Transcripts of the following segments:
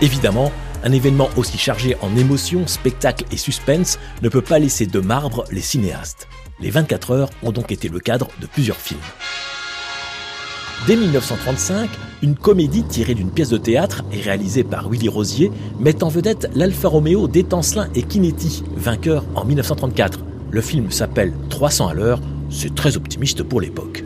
Évidemment, un événement aussi chargé en émotions, spectacles et suspense ne peut pas laisser de marbre les cinéastes. Les 24 heures ont donc été le cadre de plusieurs films. Dès 1935, une comédie tirée d'une pièce de théâtre et réalisée par Willy Rosier met en vedette l'Alfa Romeo d'Étancelin et Kinetti, vainqueur en 1934. Le film s'appelle 300 à l'heure, c'est très optimiste pour l'époque.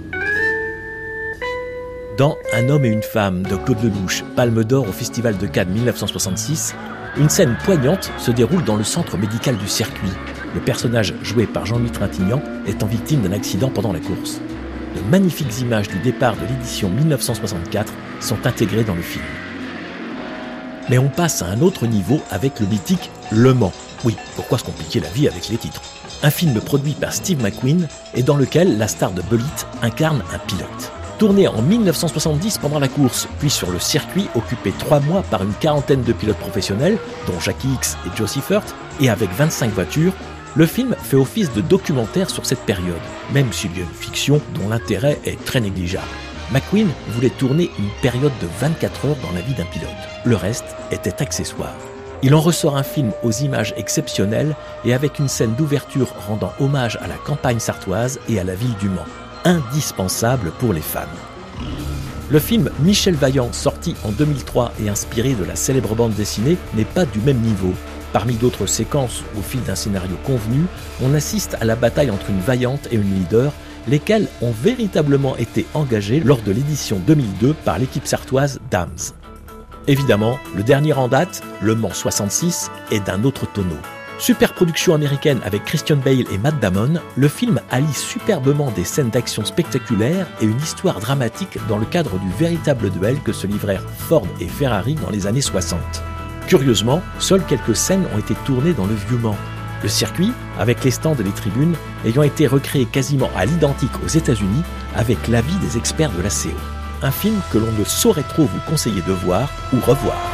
Dans Un homme et une femme de Claude Lelouch, Palme d'Or au Festival de Cannes 1966, une scène poignante se déroule dans le centre médical du circuit. Le personnage joué par Jean-Louis Trintignant étant victime d'un accident pendant la course. De magnifiques images du départ de l'édition 1964 sont intégrées dans le film. Mais on passe à un autre niveau avec le mythique Le Mans. Oui, pourquoi se compliquer la vie avec les titres? Un film produit par Steve McQueen et dans lequel la star de Bullitt incarne un pilote. Tourné en 1970 pendant la course, puis sur le circuit occupé trois mois par une quarantaine de pilotes professionnels, dont Jackie X et Joe Seifert, et avec 25 voitures, le film fait office de documentaire sur cette période, même s'il y a une fiction dont l'intérêt est très négligeable. McQueen voulait tourner une période de 24 heures dans la vie d'un pilote. Le reste était accessoire. Il en ressort un film aux images exceptionnelles et avec une scène d'ouverture rendant hommage à la campagne sartoise et à la ville du Mans indispensable pour les fans. Le film Michel Vaillant, sorti en 2003 et inspiré de la célèbre bande dessinée, n'est pas du même niveau. Parmi d'autres séquences au fil d'un scénario convenu, on assiste à la bataille entre une vaillante et une leader, lesquelles ont véritablement été engagées lors de l'édition 2002 par l'équipe sartoise Dams. Évidemment, le dernier en date, Le Mans 66, est d'un autre tonneau. Super production américaine avec Christian Bale et Matt Damon, le film allie superbement des scènes d'action spectaculaires et une histoire dramatique dans le cadre du véritable duel que se livrèrent Ford et Ferrari dans les années 60. Curieusement, seules quelques scènes ont été tournées dans le vieux Mans. Le circuit, avec les stands et les tribunes, ayant été recréé quasiment à l'identique aux États-Unis avec l'avis des experts de la CO. Un film que l'on ne saurait trop vous conseiller de voir ou revoir.